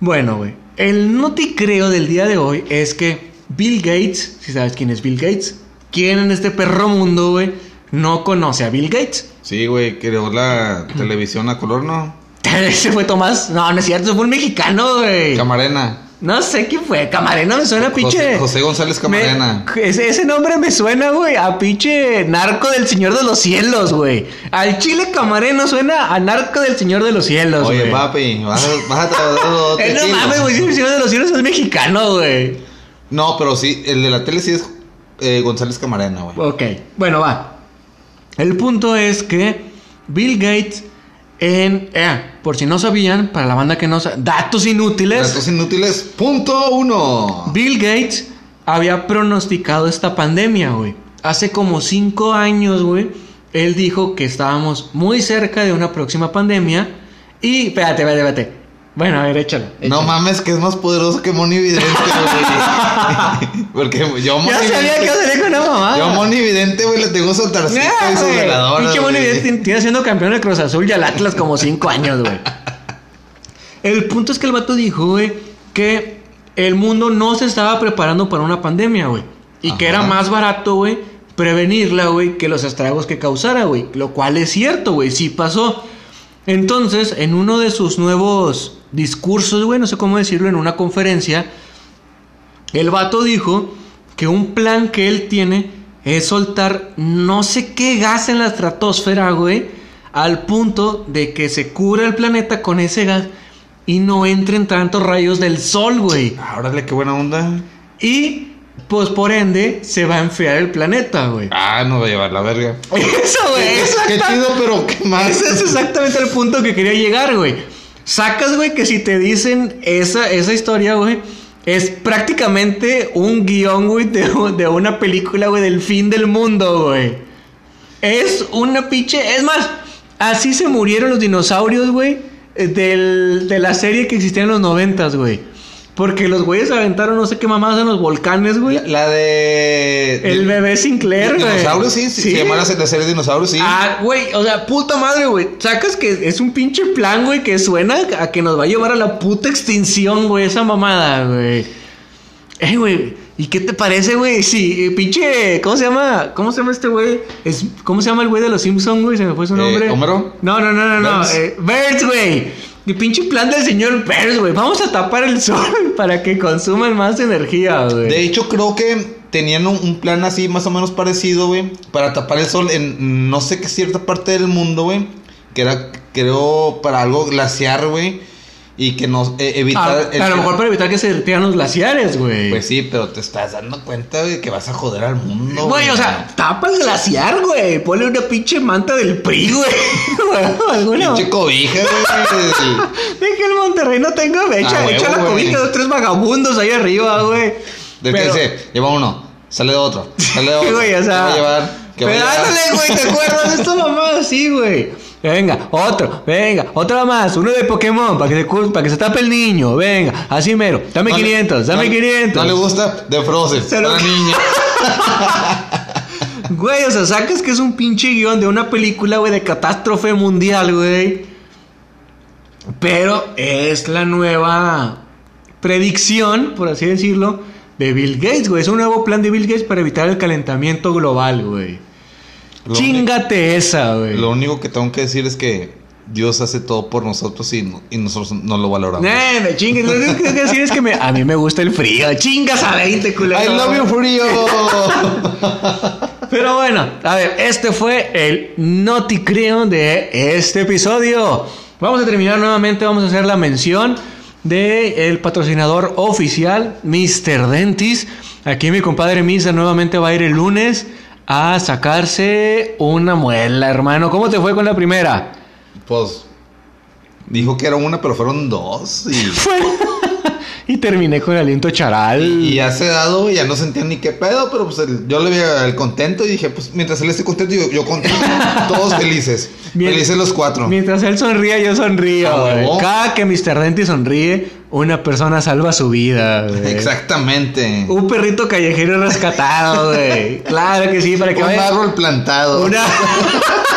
Bueno, güey. El no te creo del día de hoy es que Bill Gates, si sabes quién es Bill Gates, ¿quién en este perro mundo, güey, no conoce a Bill Gates? Sí, güey, creó la televisión a color, ¿no? Ese fue Tomás. No, no es cierto, fue un mexicano, güey. Camarena. No sé quién fue. Camarena me suena a pinche. José, José González Camarena. Me- ese, ese nombre me suena, güey, a pinche narco del Señor de los Cielos, güey. Al chile camareno suena a narco del Señor de los Cielos, Oye, güey. papi, vas a, vas a tratar dos Eh, no mames, güey, el Señor de los Cielos es mexicano, güey. No, pero sí, el de la tele sí es eh, González Camarena, güey. Ok, bueno, va. El punto es que Bill Gates En, eh, por si no sabían, para la banda que no sabe, datos inútiles. Datos inútiles, punto uno. Bill Gates había pronosticado esta pandemia, güey. Hace como cinco años, güey. Él dijo que estábamos muy cerca de una próxima pandemia. Y, espérate, espérate, espérate. Bueno, a ver, échalo. No mames, que es más poderoso que Moni Vidente, güey. Porque yo Moni Ya sabía que iba a Vidente. salir con una mamada. Yo Moni Vidente, güey, le tengo su altarcito Ah, y su güey. veladora. Pinche Moni. Vidente tiene siendo campeón de Cruz Azul y al Atlas como cinco años, güey. El punto es que el vato dijo, güey, que el mundo no se estaba preparando para una pandemia, güey. Y que era más barato, güey, prevenirla, güey, que los estragos que causara, güey. Lo cual es cierto, güey, sí pasó. Entonces, en uno de sus nuevos discursos, güey, no sé cómo decirlo, en una conferencia, el vato dijo que un plan que él tiene es soltar no sé qué gas en la estratosfera, güey, al punto de que se cubra el planeta con ese gas y no entren tantos rayos del sol, güey. Órale, qué buena onda. Y, pues por ende, se va a enfriar el planeta, güey. Ah, no va a llevar la verga. Eso, güey. Qué, chido, pero qué más. Ese es exactamente el punto que quería llegar, güey. Sacas, güey, que si te dicen esa, esa historia, güey, es prácticamente un guion, güey, de, de una película, güey, del fin del mundo, güey. Es una pinche... Es más, así se murieron los dinosaurios, güey, eh, de la serie que existía en los noventas, güey. Porque los güeyes aventaron no sé qué mamadas en los volcanes, güey. La de. El bebé Sinclair, güey. Dinosaurios, sí, sí. Se llama la serie Dinosaurios, sí. Ah, güey, o sea, puta madre, güey. Sacas que es un pinche plan, güey, que suena a que nos va a llevar a la puta extinción, güey, esa mamada, güey. Eh, güey, ¿y qué te parece, güey? Sí, eh, pinche, ¿cómo se llama? ¿Cómo se llama este güey? Es, ¿Cómo se llama el güey de los Simpsons, güey? Se me fue su Eh, nombre. ¿Homero? No, no, no, no, no. Burns. Eh, El pinche plan del señor Burns, güey. Vamos a tapar el sol para que consuman más energía, güey. De hecho, creo que tenían un, un plan así más o menos parecido, güey, para tapar el sol en no sé qué cierta parte del mundo, güey, que era, creo, para algo glaciar, güey, y que nos eh, Ah, evitar... el- a lo mejor para evitar que se derritieran los glaciares, güey. Pues sí, pero te estás dando cuenta, güey, que vas a joder al mundo, Güey, o sea, tapa el glaciar, güey. Ponle una pinche manta del PRI, güey. Güey, alguna- Pinche cobija, güey. De que el Monterrey no tenga fecha. Ah, Echa la güey. cobija de los tres vagabundos ahí arriba, güey. De que Pero- lleva uno, sale otro, sale otro. Güey, o sea. ¿Qué va a llevar? ¿Qué va a pero ándale, güey, ¿te acuerdas de esta mamada así, güey? Venga, otro, venga, otra más, uno de Pokémon, para que se, para que se tape el niño, venga, así mero, dame No le- 500, dame no- 500. No le gusta de Frozen, Se lo- niña. Güey, o sea, sacas que es un pinche guion de una película, güey, de catástrofe mundial, güey. Pero es la nueva predicción, por así decirlo, de Bill Gates, güey. Es un nuevo plan de Bill Gates para evitar el calentamiento global, güey. Chingate esa, güey. Lo único que tengo que decir es que Dios hace todo por nosotros y, no- y nosotros no lo valoramos. Eh, me chingues. Lo único que tengo que decir es que me- a mí me gusta el frío. Chingas a 20, culero. I love you frío. Pero bueno, a ver, este fue el noticreo de este episodio. Vamos a terminar nuevamente, vamos a hacer la mención de el patrocinador oficial, Mr. Dentis. Aquí mi compadre Misa nuevamente va a ir el lunes a sacarse una muela, hermano. ¿Cómo te fue con la primera? pues dijo que era una, pero fueron dos. Y, y terminé con aliento charal. y ya se dado, ya no sentía ni qué pedo, pero pues el- yo le veía el contento y dije, pues mientras él esté contento, yo, yo contento. Todos felices. Felices los cuatro. Mientras él sonríe, yo sonrío. Ah. Cada que Mr. Denti sonríe, una persona salva su vida. güey. Exactamente. Un perrito callejero rescatado, güey. Claro que sí, para que Un vaya. árbol plantado. Una...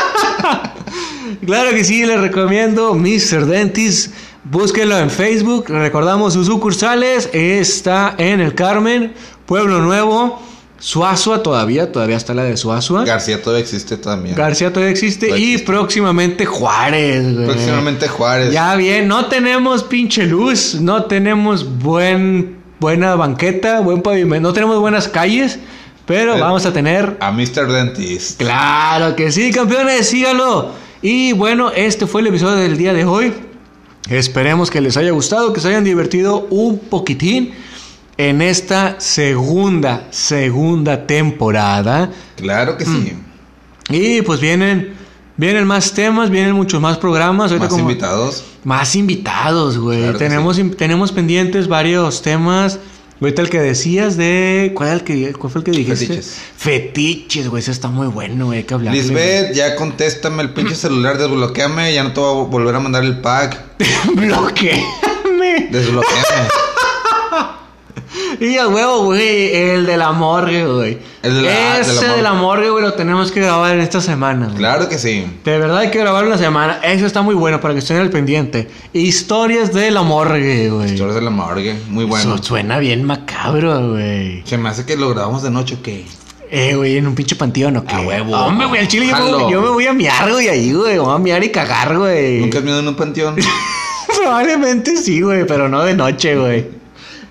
claro que sí, les recomiendo Mr. Dentis. Búsquenlo en Facebook. Recordamos sus sucursales. Está en el Carmen, Pueblo Nuevo, Suazua todavía, todavía está la de Suazua. García todavía existe también. García todavía existe. Todavía y próximamente Juárez, güey. Próximamente Juárez. Ya bien, no tenemos pinche luz, no tenemos buen, buena banqueta, buen pavimento, no tenemos buenas calles, pero Eh. vamos a tener... A Mr. Dentist. Claro que sí, campeones, síganlo. Y bueno, este fue el episodio del día de hoy. Esperemos que les haya gustado, que se hayan divertido un poquitín en esta segunda, segunda temporada. Claro que sí. Y pues vienen Vienen más temas, vienen muchos más programas. Ahorita Más como- invitados. Más invitados, güey. Claro tenemos, sí. tenemos pendientes varios temas. Ahorita el que decías de. ¿Cuál, el que, cuál fue el que dijiste? Fetiches. Fetiches, güey. Eso está muy bueno, güey. Hay que hablar. Lisbeth, ya contéstame el pinche celular, desbloqueame, ya no te voy a volver a mandar el pack. Bloqueame. Desbloqueame. Y a huevo, güey. El de la morgue, güey. El de la- de la Ese de la morgue, güey, lo tenemos que grabar en esta semana. güey. claro que sí. De verdad hay que grabar una semana. Eso está muy bueno para que estén al pendiente. Historias de la morgue, güey. Historias de la morgue, muy bueno. Su- Suena bien macabro, güey. Se me hace que lo grabamos de noche, ¿o qué? Eh, güey, en un pinche panteón o qué. A huevo. Hombre, güey, al chile yo me, yo me voy a miar, güey, ahí, güey. Voy a miar y cagar, güey. ¿Nunca has miedo en un panteón? Probablemente sí, güey, pero no de noche, güey.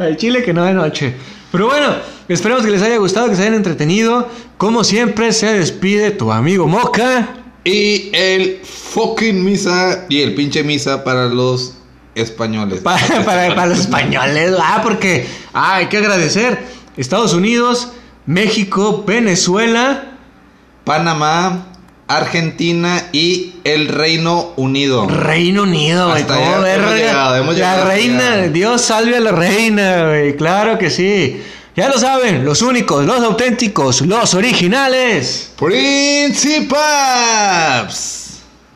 Al chile que no de noche. Pero bueno, esperemos que les haya gustado, que se hayan entretenido. Como siempre, se despide tu amigo Moca. y el fucking misa y el pinche misa para los españoles. Para, para, para los españoles. Ah, porque ah, hay que agradecer. Estados Unidos, México, Venezuela, Panamá, Argentina y el Reino Unido. Reino Unido, güey. Hemos llegado, hemos la reina. Dios salve a la reina, güey. Claro que sí. Ya lo saben, los únicos, los auténticos, los originales. Principaps.